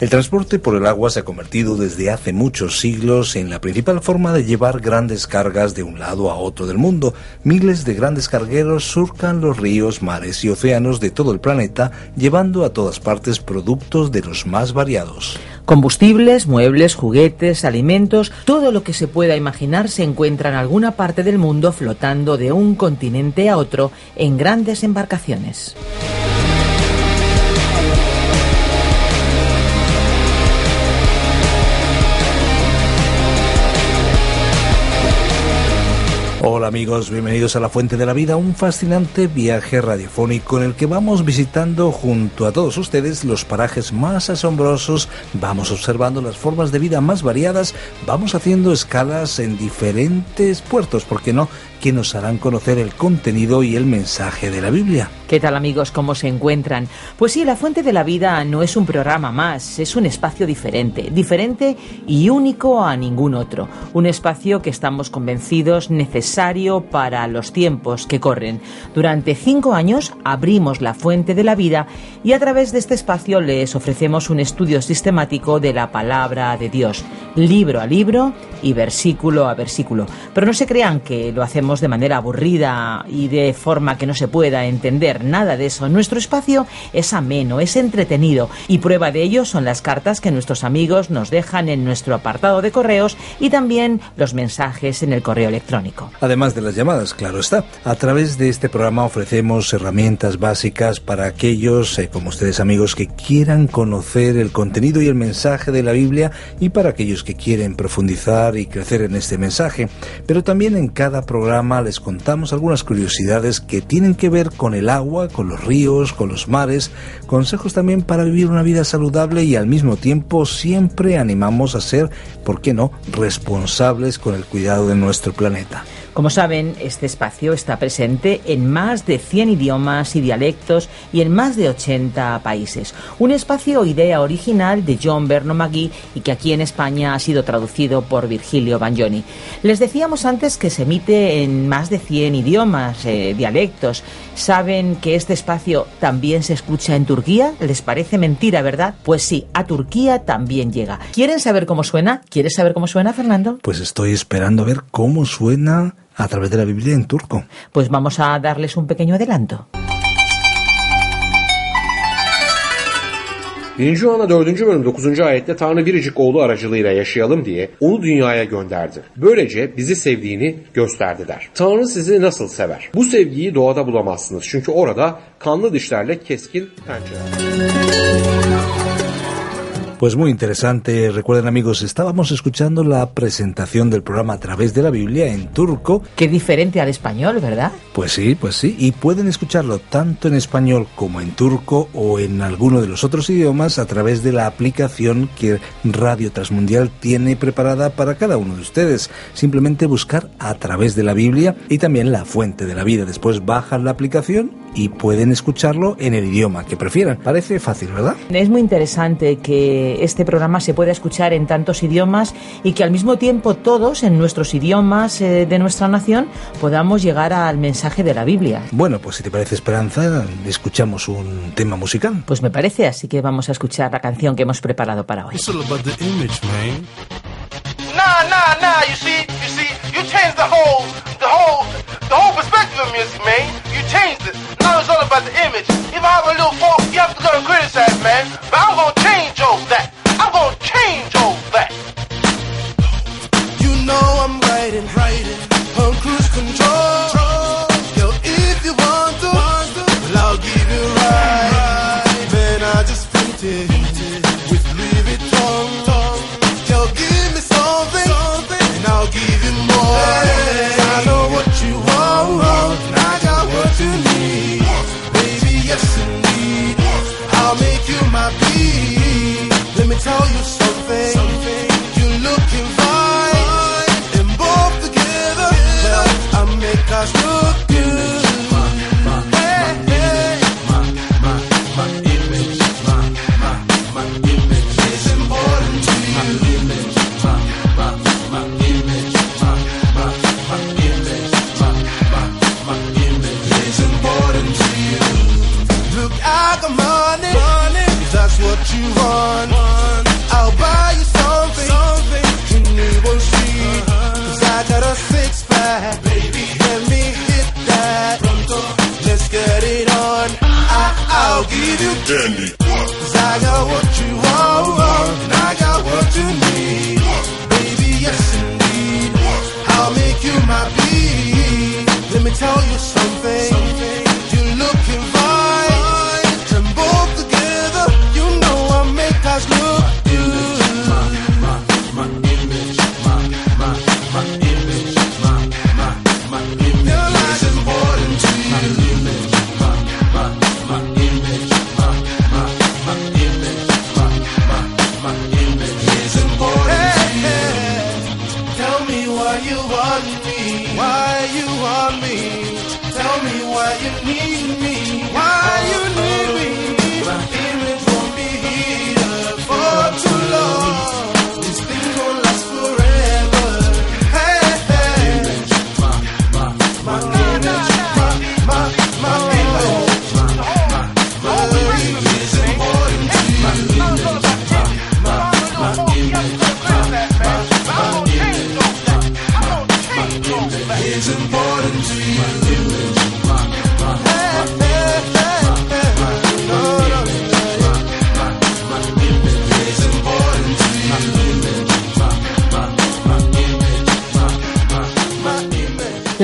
El transporte por el agua se ha convertido desde hace muchos siglos en la principal forma de llevar grandes cargas de un lado a otro del mundo. Miles de grandes cargueros surcan los ríos, mares y océanos de todo el planeta, llevando a todas partes productos de los más variados. Combustibles, muebles, juguetes, alimentos, todo lo que se pueda imaginar se encuentra en alguna parte del mundo flotando de un continente a otro en grandes embarcaciones. Hola amigos, bienvenidos a La Fuente de la Vida, un fascinante viaje radiofónico en el que vamos visitando junto a todos ustedes los parajes más asombrosos, vamos observando las formas de vida más variadas, vamos haciendo escalas en diferentes puertos, ¿por qué no? Que nos harán conocer el contenido y el mensaje de la Biblia. ¿Qué tal amigos? ¿Cómo se encuentran? Pues sí, La Fuente de la Vida no es un programa más, es un espacio diferente, diferente y único a ningún otro. Un espacio que estamos convencidos necesario para los tiempos que corren. Durante cinco años abrimos La Fuente de la Vida y a través de este espacio les ofrecemos un estudio sistemático de la palabra de Dios, libro a libro y versículo a versículo. Pero no se crean que lo hacemos de manera aburrida y de forma que no se pueda entender nada de eso. Nuestro espacio es ameno, es entretenido y prueba de ello son las cartas que nuestros amigos nos dejan en nuestro apartado de correos y también los mensajes en el correo electrónico. Además de las llamadas, claro está. A través de este programa ofrecemos herramientas básicas para aquellos, eh, como ustedes amigos, que quieran conocer el contenido y el mensaje de la Biblia y para aquellos que quieren profundizar y crecer en este mensaje. Pero también en cada programa les contamos algunas curiosidades que tienen que ver con el agua, con los ríos, con los mares, consejos también para vivir una vida saludable y al mismo tiempo siempre animamos a ser, ¿por qué no?, responsables con el cuidado de nuestro planeta. Como saben, este espacio está presente en más de 100 idiomas y dialectos y en más de 80 países. Un espacio idea original de John Berno Magui y que aquí en España ha sido traducido por Virgilio Bagnoni. Les decíamos antes que se emite en más de 100 idiomas, eh, dialectos. ¿Saben que este espacio también se escucha en Turquía? ¿Les parece mentira, verdad? Pues sí, a Turquía también llega. ¿Quieren saber cómo suena? ¿Quieres saber cómo suena, Fernando? Pues estoy esperando a ver cómo suena a través de la Biblia en turco. Pues vamos a darles un pequeño adelanto. Birinci Yuhanna 4. bölüm 9. ayette Tanrı biricik oğlu aracılığıyla yaşayalım diye onu dünyaya gönderdi. Böylece bizi sevdiğini gösterdi der. Tanrı sizi nasıl sever? Bu sevgiyi doğada bulamazsınız. Çünkü orada kanlı dişlerle keskin pençeler. Pues muy interesante. Recuerden amigos, estábamos escuchando la presentación del programa a través de la Biblia en turco. Qué diferente al español, ¿verdad? Pues sí, pues sí. Y pueden escucharlo tanto en español como en turco o en alguno de los otros idiomas a través de la aplicación que Radio Transmundial tiene preparada para cada uno de ustedes. Simplemente buscar a través de la Biblia y también la fuente de la vida. Después bajan la aplicación y pueden escucharlo en el idioma que prefieran. Parece fácil, ¿verdad? Es muy interesante que este programa se pueda escuchar en tantos idiomas y que al mismo tiempo todos en nuestros idiomas eh, de nuestra nación podamos llegar al mensaje de la Biblia. Bueno, pues si te parece Esperanza, escuchamos un tema musical. Pues me parece, así que vamos a escuchar la canción que hemos preparado para hoy. Nah, nah, nah, you see, you changed the whole, the whole, the whole perspective of music, man. You changed it. Now it's all about the image. If I have a little fault, you have to go and criticize, man. But I'm gonna change all that. money, money. If that's what you want, want. I'll buy you something, something. you need won't. Uh-huh. Cause I got a six pack, baby. Let me hit that. Pronto. Let's get it on. I- I'll give you candy.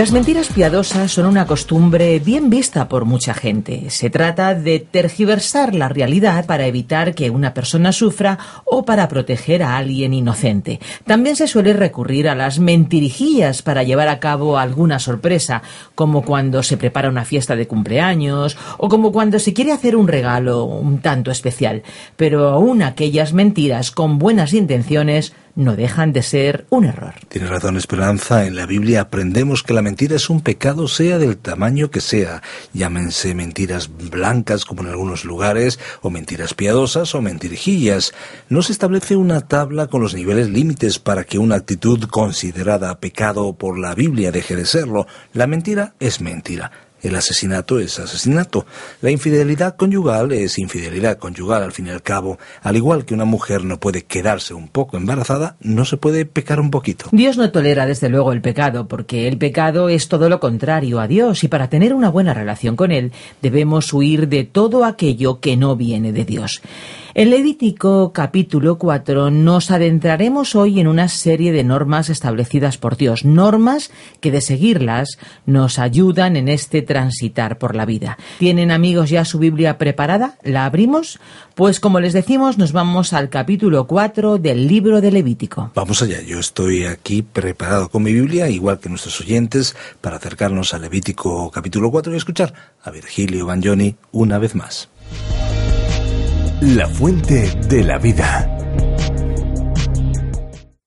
Las mentiras piadosas son una costumbre bien vista por mucha gente. Se trata de tergiversar la realidad para evitar que una persona sufra o para proteger a alguien inocente. También se suele recurrir a las mentirijillas para llevar a cabo alguna sorpresa, como cuando se prepara una fiesta de cumpleaños o como cuando se quiere hacer un regalo un tanto especial. Pero aún aquellas mentiras con buenas intenciones no dejan de ser un error. Tienes razón, Esperanza. En la Biblia aprendemos que la mentira es un pecado, sea del tamaño que sea. Llámense mentiras blancas, como en algunos lugares, o mentiras piadosas, o mentirijillas. No se establece una tabla con los niveles límites para que una actitud considerada pecado por la Biblia deje de serlo. La mentira es mentira. El asesinato es asesinato. La infidelidad conyugal es infidelidad conyugal al fin y al cabo. Al igual que una mujer no puede quedarse un poco embarazada, no se puede pecar un poquito. Dios no tolera desde luego el pecado, porque el pecado es todo lo contrario a Dios y para tener una buena relación con Él debemos huir de todo aquello que no viene de Dios. En Levítico capítulo 4 nos adentraremos hoy en una serie de normas establecidas por Dios, normas que de seguirlas nos ayudan en este transitar por la vida. ¿Tienen amigos ya su Biblia preparada? ¿La abrimos? Pues como les decimos, nos vamos al capítulo 4 del libro de Levítico. Vamos allá, yo estoy aquí preparado con mi Biblia, igual que nuestros oyentes, para acercarnos a Levítico capítulo 4 y escuchar a Virgilio Bagnoni una vez más. La fuente de la vida.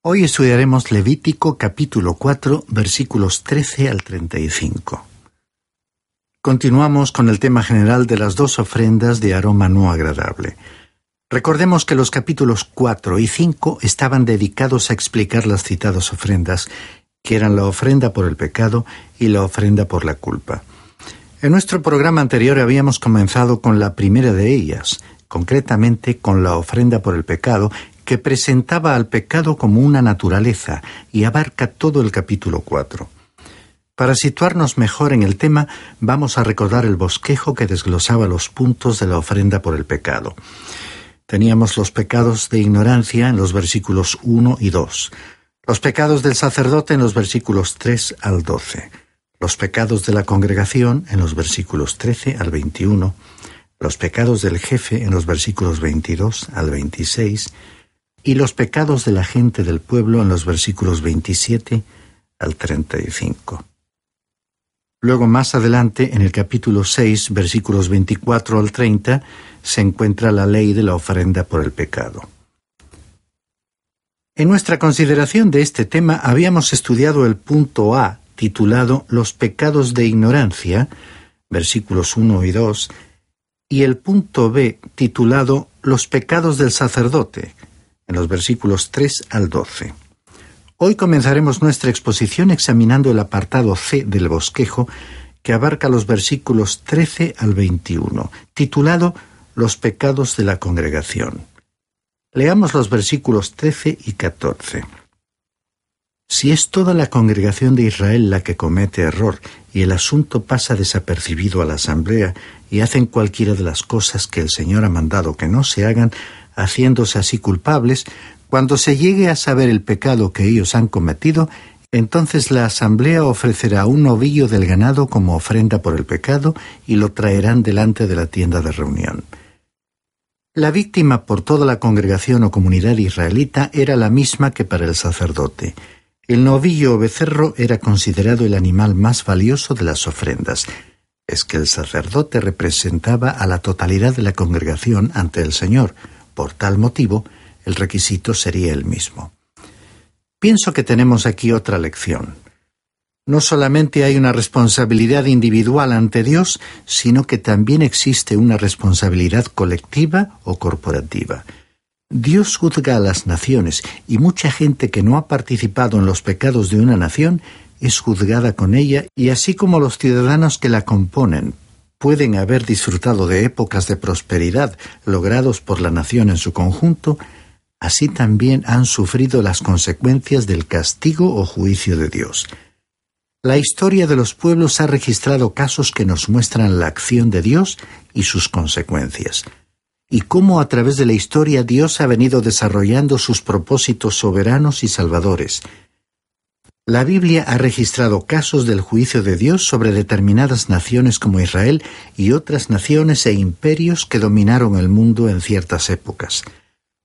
Hoy estudiaremos Levítico capítulo 4 versículos 13 al 35. Continuamos con el tema general de las dos ofrendas de aroma no agradable. Recordemos que los capítulos 4 y 5 estaban dedicados a explicar las citadas ofrendas, que eran la ofrenda por el pecado y la ofrenda por la culpa. En nuestro programa anterior habíamos comenzado con la primera de ellas, concretamente con la ofrenda por el pecado, que presentaba al pecado como una naturaleza y abarca todo el capítulo 4. Para situarnos mejor en el tema, vamos a recordar el bosquejo que desglosaba los puntos de la ofrenda por el pecado. Teníamos los pecados de ignorancia en los versículos 1 y 2, los pecados del sacerdote en los versículos 3 al 12, los pecados de la congregación en los versículos 13 al 21, los pecados del jefe en los versículos 22 al 26 y los pecados de la gente del pueblo en los versículos 27 al 35. Luego más adelante, en el capítulo 6, versículos 24 al 30, se encuentra la ley de la ofrenda por el pecado. En nuestra consideración de este tema habíamos estudiado el punto A, titulado Los pecados de ignorancia, versículos 1 y 2, y el punto B, titulado Los pecados del sacerdote, en los versículos 3 al 12. Hoy comenzaremos nuestra exposición examinando el apartado C del bosquejo, que abarca los versículos 13 al 21, titulado Los pecados de la congregación. Leamos los versículos 13 y 14. Si es toda la congregación de Israel la que comete error y el asunto pasa desapercibido a la asamblea y hacen cualquiera de las cosas que el Señor ha mandado que no se hagan, haciéndose así culpables, cuando se llegue a saber el pecado que ellos han cometido, Entonces la asamblea ofrecerá un novillo del ganado como ofrenda por el pecado y lo traerán delante de la tienda de reunión. La víctima por toda la congregación o comunidad israelita era la misma que para el sacerdote. El novillo o becerro era considerado el animal más valioso de las ofrendas. Es que el sacerdote representaba a la totalidad de la congregación ante el Señor. Por tal motivo, el requisito sería el mismo. Pienso que tenemos aquí otra lección. No solamente hay una responsabilidad individual ante Dios, sino que también existe una responsabilidad colectiva o corporativa. Dios juzga a las naciones y mucha gente que no ha participado en los pecados de una nación es juzgada con ella y así como los ciudadanos que la componen pueden haber disfrutado de épocas de prosperidad logrados por la nación en su conjunto, así también han sufrido las consecuencias del castigo o juicio de Dios. La historia de los pueblos ha registrado casos que nos muestran la acción de Dios y sus consecuencias, y cómo a través de la historia Dios ha venido desarrollando sus propósitos soberanos y salvadores. La Biblia ha registrado casos del juicio de Dios sobre determinadas naciones como Israel y otras naciones e imperios que dominaron el mundo en ciertas épocas.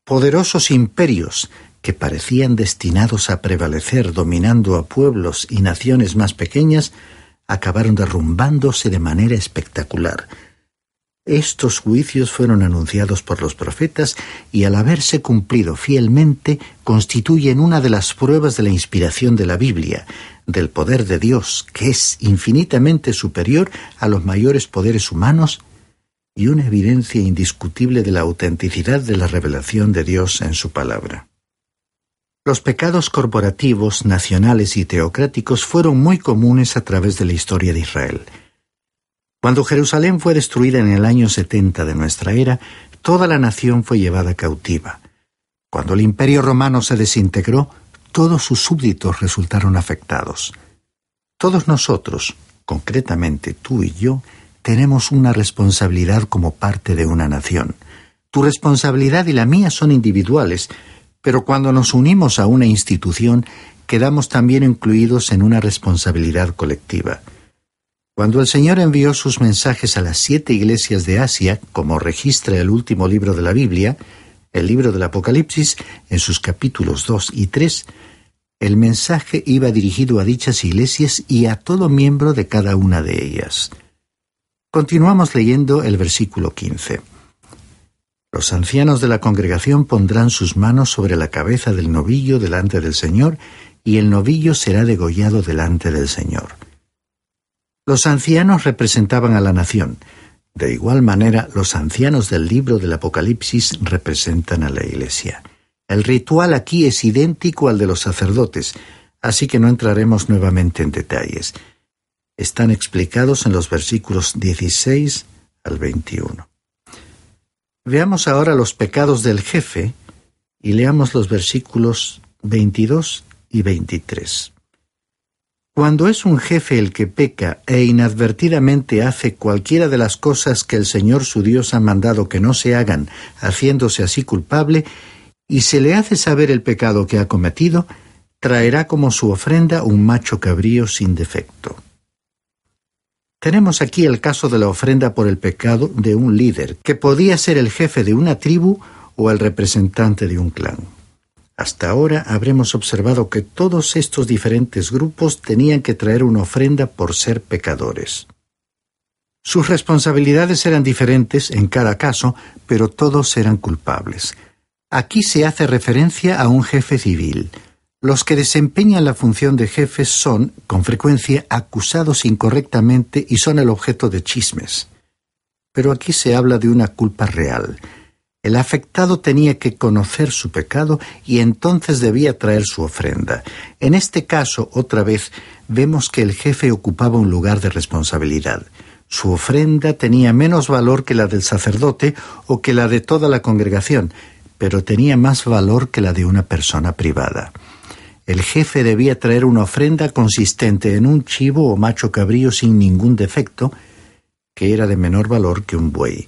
Poderosos imperios que parecían destinados a prevalecer dominando a pueblos y naciones más pequeñas, acabaron derrumbándose de manera espectacular. Estos juicios fueron anunciados por los profetas y al haberse cumplido fielmente constituyen una de las pruebas de la inspiración de la Biblia, del poder de Dios, que es infinitamente superior a los mayores poderes humanos, y una evidencia indiscutible de la autenticidad de la revelación de Dios en su palabra. Los pecados corporativos, nacionales y teocráticos fueron muy comunes a través de la historia de Israel. Cuando Jerusalén fue destruida en el año 70 de nuestra era, toda la nación fue llevada cautiva. Cuando el imperio romano se desintegró, todos sus súbditos resultaron afectados. Todos nosotros, concretamente tú y yo, tenemos una responsabilidad como parte de una nación. Tu responsabilidad y la mía son individuales, pero cuando nos unimos a una institución, quedamos también incluidos en una responsabilidad colectiva. Cuando el Señor envió sus mensajes a las siete iglesias de Asia, como registra el último libro de la Biblia, el libro del Apocalipsis, en sus capítulos 2 y 3, el mensaje iba dirigido a dichas iglesias y a todo miembro de cada una de ellas. Continuamos leyendo el versículo 15. Los ancianos de la congregación pondrán sus manos sobre la cabeza del novillo delante del Señor, y el novillo será degollado delante del Señor. Los ancianos representaban a la nación. De igual manera, los ancianos del libro del Apocalipsis representan a la Iglesia. El ritual aquí es idéntico al de los sacerdotes, así que no entraremos nuevamente en detalles. Están explicados en los versículos 16 al 21. Veamos ahora los pecados del jefe y leamos los versículos 22 y 23. Cuando es un jefe el que peca e inadvertidamente hace cualquiera de las cosas que el Señor su Dios ha mandado que no se hagan, haciéndose así culpable, y se le hace saber el pecado que ha cometido, traerá como su ofrenda un macho cabrío sin defecto. Tenemos aquí el caso de la ofrenda por el pecado de un líder, que podía ser el jefe de una tribu o el representante de un clan. Hasta ahora habremos observado que todos estos diferentes grupos tenían que traer una ofrenda por ser pecadores. Sus responsabilidades eran diferentes en cada caso, pero todos eran culpables. Aquí se hace referencia a un jefe civil, los que desempeñan la función de jefes son, con frecuencia, acusados incorrectamente y son el objeto de chismes. Pero aquí se habla de una culpa real. El afectado tenía que conocer su pecado y entonces debía traer su ofrenda. En este caso, otra vez, vemos que el jefe ocupaba un lugar de responsabilidad. Su ofrenda tenía menos valor que la del sacerdote o que la de toda la congregación, pero tenía más valor que la de una persona privada el jefe debía traer una ofrenda consistente en un chivo o macho cabrío sin ningún defecto, que era de menor valor que un buey.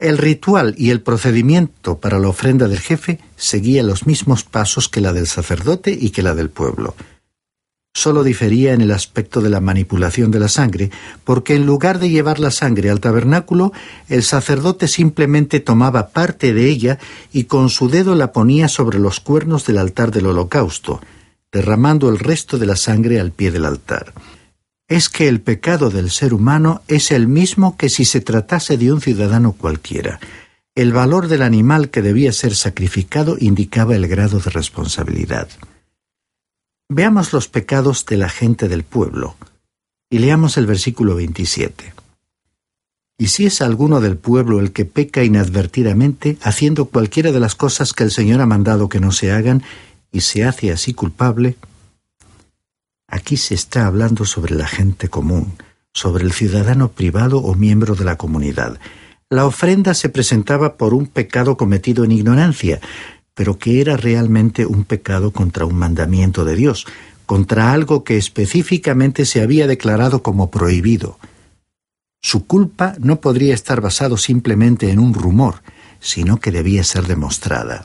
El ritual y el procedimiento para la ofrenda del jefe seguía los mismos pasos que la del sacerdote y que la del pueblo. Solo difería en el aspecto de la manipulación de la sangre, porque en lugar de llevar la sangre al tabernáculo, el sacerdote simplemente tomaba parte de ella y con su dedo la ponía sobre los cuernos del altar del holocausto, derramando el resto de la sangre al pie del altar. Es que el pecado del ser humano es el mismo que si se tratase de un ciudadano cualquiera. El valor del animal que debía ser sacrificado indicaba el grado de responsabilidad. Veamos los pecados de la gente del pueblo y leamos el versículo 27. Y si es alguno del pueblo el que peca inadvertidamente, haciendo cualquiera de las cosas que el Señor ha mandado que no se hagan, y se hace así culpable, aquí se está hablando sobre la gente común, sobre el ciudadano privado o miembro de la comunidad. La ofrenda se presentaba por un pecado cometido en ignorancia, pero que era realmente un pecado contra un mandamiento de Dios, contra algo que específicamente se había declarado como prohibido. Su culpa no podría estar basado simplemente en un rumor, sino que debía ser demostrada.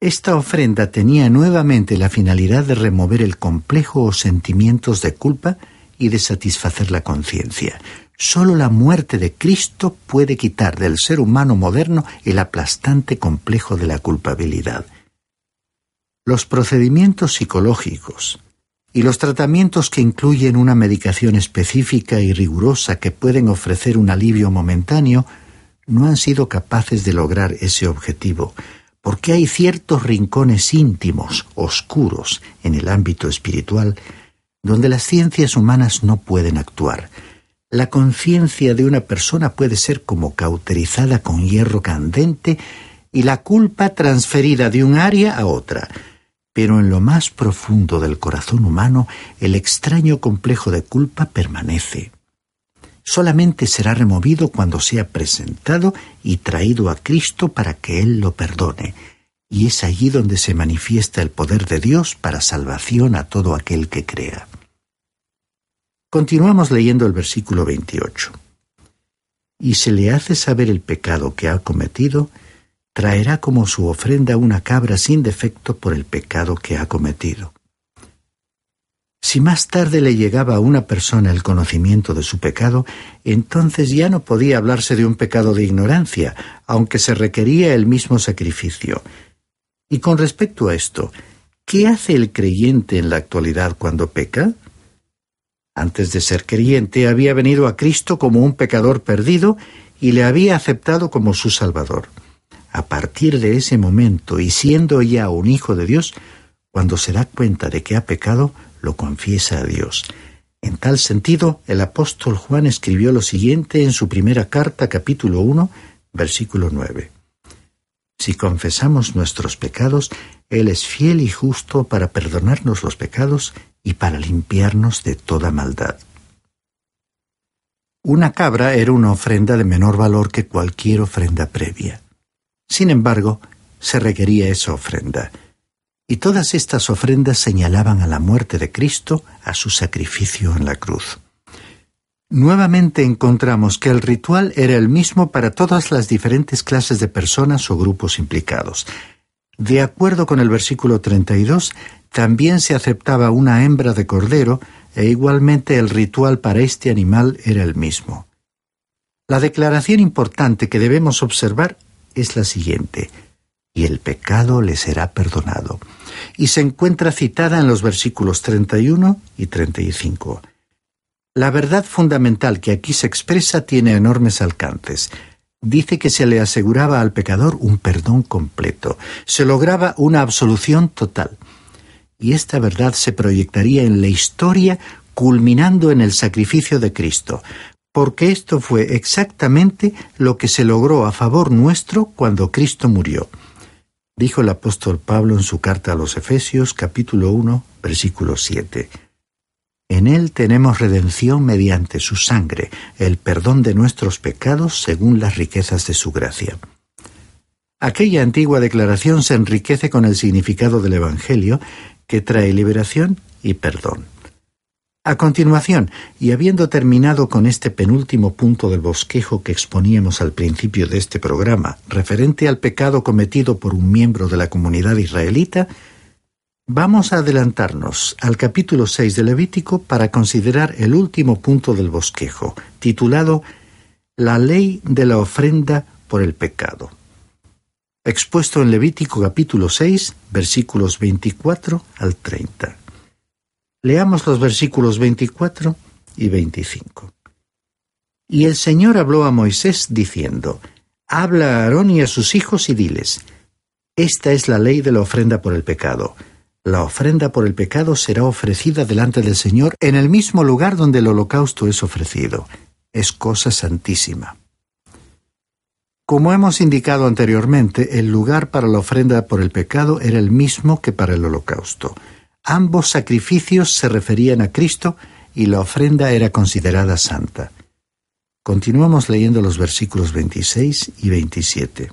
Esta ofrenda tenía nuevamente la finalidad de remover el complejo o sentimientos de culpa y de satisfacer la conciencia. Solo la muerte de Cristo puede quitar del ser humano moderno el aplastante complejo de la culpabilidad. Los procedimientos psicológicos y los tratamientos que incluyen una medicación específica y rigurosa que pueden ofrecer un alivio momentáneo no han sido capaces de lograr ese objetivo, porque hay ciertos rincones íntimos, oscuros, en el ámbito espiritual, donde las ciencias humanas no pueden actuar, la conciencia de una persona puede ser como cauterizada con hierro candente y la culpa transferida de un área a otra. Pero en lo más profundo del corazón humano el extraño complejo de culpa permanece. Solamente será removido cuando sea presentado y traído a Cristo para que Él lo perdone. Y es allí donde se manifiesta el poder de Dios para salvación a todo aquel que crea. Continuamos leyendo el versículo 28. Y se le hace saber el pecado que ha cometido, traerá como su ofrenda una cabra sin defecto por el pecado que ha cometido. Si más tarde le llegaba a una persona el conocimiento de su pecado, entonces ya no podía hablarse de un pecado de ignorancia, aunque se requería el mismo sacrificio. Y con respecto a esto, ¿qué hace el creyente en la actualidad cuando peca? Antes de ser creyente había venido a Cristo como un pecador perdido y le había aceptado como su Salvador. A partir de ese momento, y siendo ya un hijo de Dios, cuando se da cuenta de que ha pecado, lo confiesa a Dios. En tal sentido, el apóstol Juan escribió lo siguiente en su primera carta, capítulo 1, versículo 9. Si confesamos nuestros pecados, Él es fiel y justo para perdonarnos los pecados y para limpiarnos de toda maldad. Una cabra era una ofrenda de menor valor que cualquier ofrenda previa. Sin embargo, se requería esa ofrenda, y todas estas ofrendas señalaban a la muerte de Cristo, a su sacrificio en la cruz. Nuevamente encontramos que el ritual era el mismo para todas las diferentes clases de personas o grupos implicados. De acuerdo con el versículo 32, también se aceptaba una hembra de cordero e igualmente el ritual para este animal era el mismo. La declaración importante que debemos observar es la siguiente, y el pecado le será perdonado, y se encuentra citada en los versículos 31 y 35. La verdad fundamental que aquí se expresa tiene enormes alcances. Dice que se le aseguraba al pecador un perdón completo, se lograba una absolución total y esta verdad se proyectaría en la historia culminando en el sacrificio de Cristo, porque esto fue exactamente lo que se logró a favor nuestro cuando Cristo murió. Dijo el apóstol Pablo en su carta a los Efesios capítulo 1 versículo 7. En Él tenemos redención mediante su sangre, el perdón de nuestros pecados según las riquezas de su gracia. Aquella antigua declaración se enriquece con el significado del Evangelio que trae liberación y perdón. A continuación, y habiendo terminado con este penúltimo punto del bosquejo que exponíamos al principio de este programa, referente al pecado cometido por un miembro de la comunidad israelita, Vamos a adelantarnos al capítulo 6 de Levítico para considerar el último punto del bosquejo, titulado La ley de la ofrenda por el pecado. Expuesto en Levítico capítulo 6, versículos 24 al 30. Leamos los versículos 24 y 25. Y el Señor habló a Moisés diciendo, Habla a Aarón y a sus hijos y diles, Esta es la ley de la ofrenda por el pecado la ofrenda por el pecado será ofrecida delante del Señor en el mismo lugar donde el holocausto es ofrecido. Es cosa santísima. Como hemos indicado anteriormente, el lugar para la ofrenda por el pecado era el mismo que para el holocausto. Ambos sacrificios se referían a Cristo y la ofrenda era considerada santa. Continuamos leyendo los versículos 26 y 27.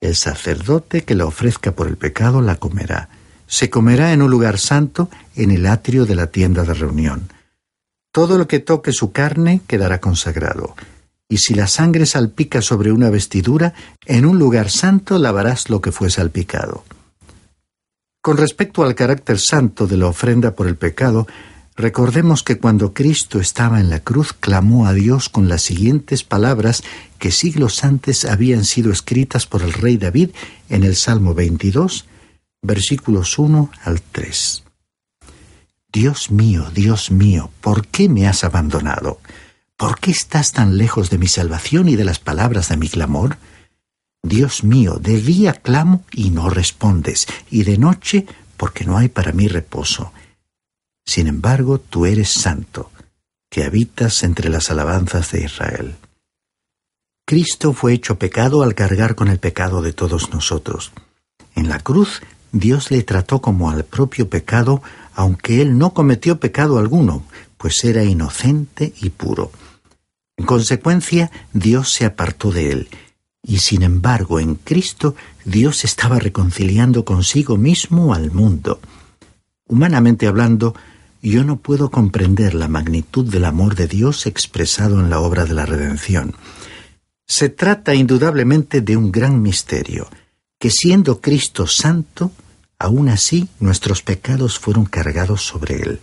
El sacerdote que la ofrezca por el pecado la comerá se comerá en un lugar santo, en el atrio de la tienda de reunión. Todo lo que toque su carne quedará consagrado. Y si la sangre salpica sobre una vestidura, en un lugar santo lavarás lo que fue salpicado. Con respecto al carácter santo de la ofrenda por el pecado, recordemos que cuando Cristo estaba en la cruz clamó a Dios con las siguientes palabras que siglos antes habían sido escritas por el rey David en el Salmo 22, versículos 1 al 3. Dios mío, Dios mío, ¿por qué me has abandonado? ¿Por qué estás tan lejos de mi salvación y de las palabras de mi clamor? Dios mío, de día clamo y no respondes, y de noche porque no hay para mí reposo. Sin embargo, tú eres santo, que habitas entre las alabanzas de Israel. Cristo fue hecho pecado al cargar con el pecado de todos nosotros. En la cruz Dios le trató como al propio pecado, aunque él no cometió pecado alguno, pues era inocente y puro. En consecuencia, Dios se apartó de él, y sin embargo en Cristo Dios estaba reconciliando consigo mismo al mundo. Humanamente hablando, yo no puedo comprender la magnitud del amor de Dios expresado en la obra de la redención. Se trata indudablemente de un gran misterio, que siendo Cristo santo, aún así nuestros pecados fueron cargados sobre Él.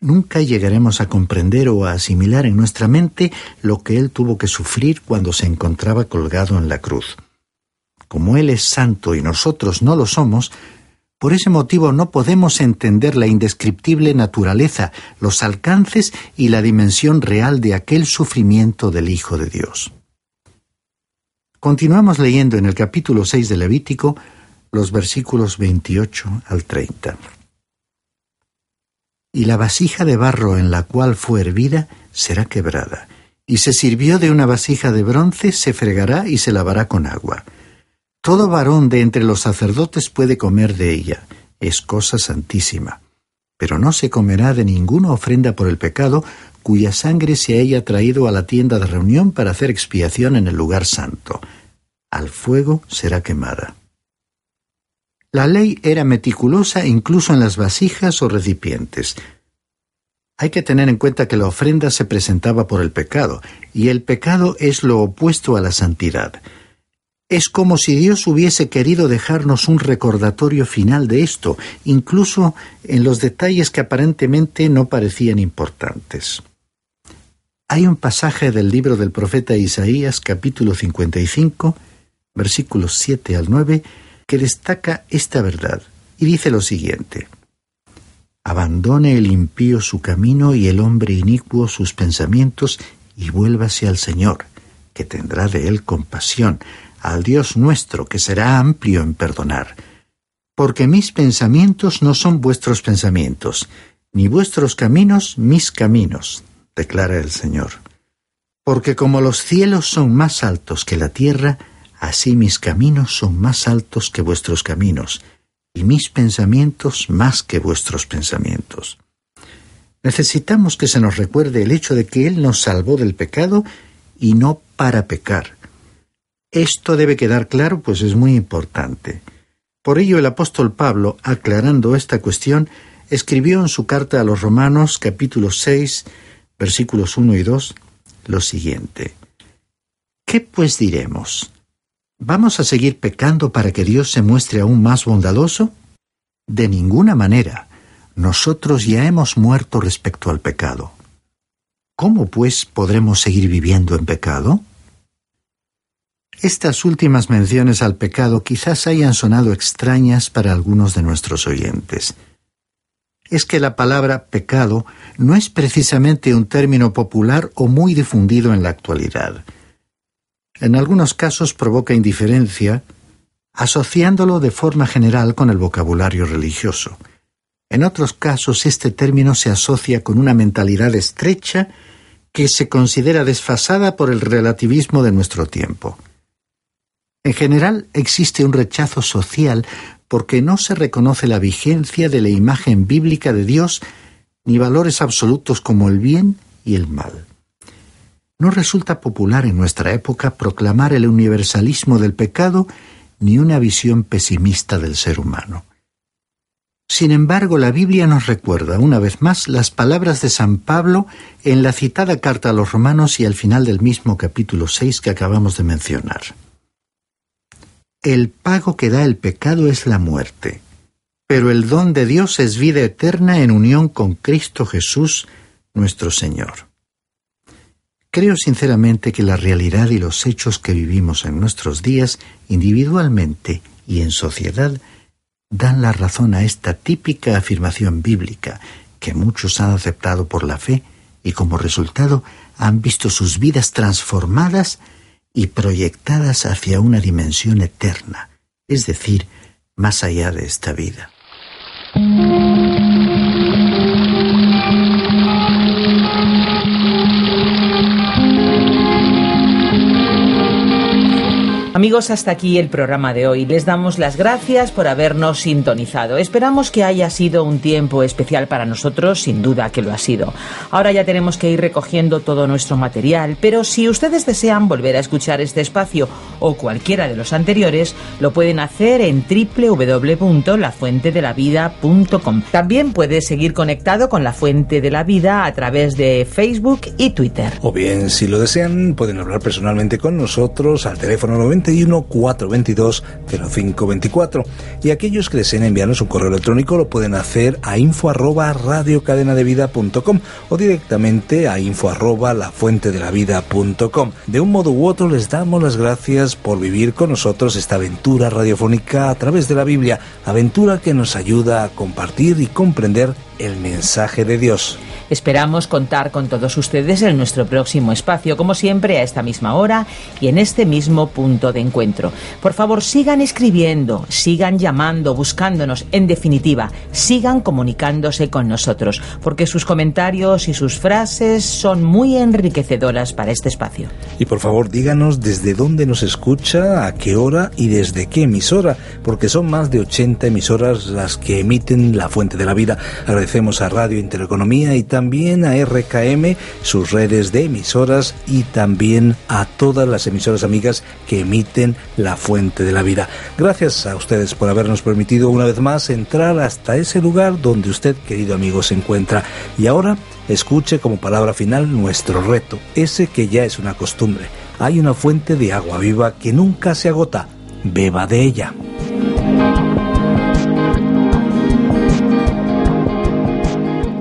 Nunca llegaremos a comprender o a asimilar en nuestra mente lo que Él tuvo que sufrir cuando se encontraba colgado en la cruz. Como Él es santo y nosotros no lo somos, por ese motivo no podemos entender la indescriptible naturaleza, los alcances y la dimensión real de aquel sufrimiento del Hijo de Dios. Continuamos leyendo en el capítulo 6 de Levítico los versículos 28 al 30. Y la vasija de barro en la cual fue hervida será quebrada, y se sirvió de una vasija de bronce, se fregará y se lavará con agua. Todo varón de entre los sacerdotes puede comer de ella, es cosa santísima. Pero no se comerá de ninguna ofrenda por el pecado cuya sangre se haya traído a la tienda de reunión para hacer expiación en el lugar santo. Al fuego será quemada. La ley era meticulosa incluso en las vasijas o recipientes. Hay que tener en cuenta que la ofrenda se presentaba por el pecado, y el pecado es lo opuesto a la santidad. Es como si Dios hubiese querido dejarnos un recordatorio final de esto, incluso en los detalles que aparentemente no parecían importantes. Hay un pasaje del libro del profeta Isaías capítulo 55, versículos 7 al 9, que destaca esta verdad y dice lo siguiente. Abandone el impío su camino y el hombre inicuo sus pensamientos y vuélvase al Señor, que tendrá de él compasión, al Dios nuestro, que será amplio en perdonar. Porque mis pensamientos no son vuestros pensamientos, ni vuestros caminos mis caminos, declara el Señor. Porque como los cielos son más altos que la tierra, así mis caminos son más altos que vuestros caminos, y mis pensamientos más que vuestros pensamientos. Necesitamos que se nos recuerde el hecho de que Él nos salvó del pecado y no para pecar. Esto debe quedar claro, pues es muy importante. Por ello el apóstol Pablo, aclarando esta cuestión, escribió en su carta a los Romanos capítulo 6, versículos 1 y 2, lo siguiente. ¿Qué pues diremos? ¿Vamos a seguir pecando para que Dios se muestre aún más bondadoso? De ninguna manera. Nosotros ya hemos muerto respecto al pecado. ¿Cómo, pues, podremos seguir viviendo en pecado? Estas últimas menciones al pecado quizás hayan sonado extrañas para algunos de nuestros oyentes. Es que la palabra pecado no es precisamente un término popular o muy difundido en la actualidad. En algunos casos provoca indiferencia, asociándolo de forma general con el vocabulario religioso. En otros casos este término se asocia con una mentalidad estrecha que se considera desfasada por el relativismo de nuestro tiempo. En general existe un rechazo social porque no se reconoce la vigencia de la imagen bíblica de Dios ni valores absolutos como el bien y el mal. No resulta popular en nuestra época proclamar el universalismo del pecado ni una visión pesimista del ser humano. Sin embargo, la Biblia nos recuerda una vez más las palabras de San Pablo en la citada carta a los romanos y al final del mismo capítulo 6 que acabamos de mencionar. El pago que da el pecado es la muerte, pero el don de Dios es vida eterna en unión con Cristo Jesús, nuestro Señor. Creo sinceramente que la realidad y los hechos que vivimos en nuestros días, individualmente y en sociedad, dan la razón a esta típica afirmación bíblica que muchos han aceptado por la fe y como resultado han visto sus vidas transformadas y proyectadas hacia una dimensión eterna, es decir, más allá de esta vida. Amigos, hasta aquí el programa de hoy. Les damos las gracias por habernos sintonizado. Esperamos que haya sido un tiempo especial para nosotros, sin duda que lo ha sido. Ahora ya tenemos que ir recogiendo todo nuestro material, pero si ustedes desean volver a escuchar este espacio o cualquiera de los anteriores, lo pueden hacer en www.lafuentedelavida.com. También puede seguir conectado con La Fuente de la Vida a través de Facebook y Twitter. O bien, si lo desean, pueden hablar personalmente con nosotros al teléfono 90 91 422 0524. Y aquellos que deseen enviarnos un correo electrónico lo pueden hacer a info arroba radiocadenadevida.com o directamente a info arroba lafuentedelavida.com. De un modo u otro les damos las gracias por vivir con nosotros esta aventura radiofónica a través de la Biblia, aventura que nos ayuda a compartir y comprender el mensaje de Dios. Esperamos contar con todos ustedes en nuestro próximo espacio, como siempre, a esta misma hora y en este mismo punto de encuentro. Por favor, sigan escribiendo, sigan llamando, buscándonos, en definitiva, sigan comunicándose con nosotros, porque sus comentarios y sus frases son muy enriquecedoras para este espacio. Y por favor, díganos desde dónde nos escucha, a qué hora y desde qué emisora, porque son más de 80 emisoras las que emiten la fuente de la vida. Agradecemos a Radio Intereconomía y también a RKM, sus redes de emisoras y también a todas las emisoras amigas que emiten la fuente de la vida. Gracias a ustedes por habernos permitido una vez más entrar hasta ese lugar donde usted, querido amigo, se encuentra. Y ahora escuche como palabra final nuestro reto, ese que ya es una costumbre. Hay una fuente de agua viva que nunca se agota. Beba de ella.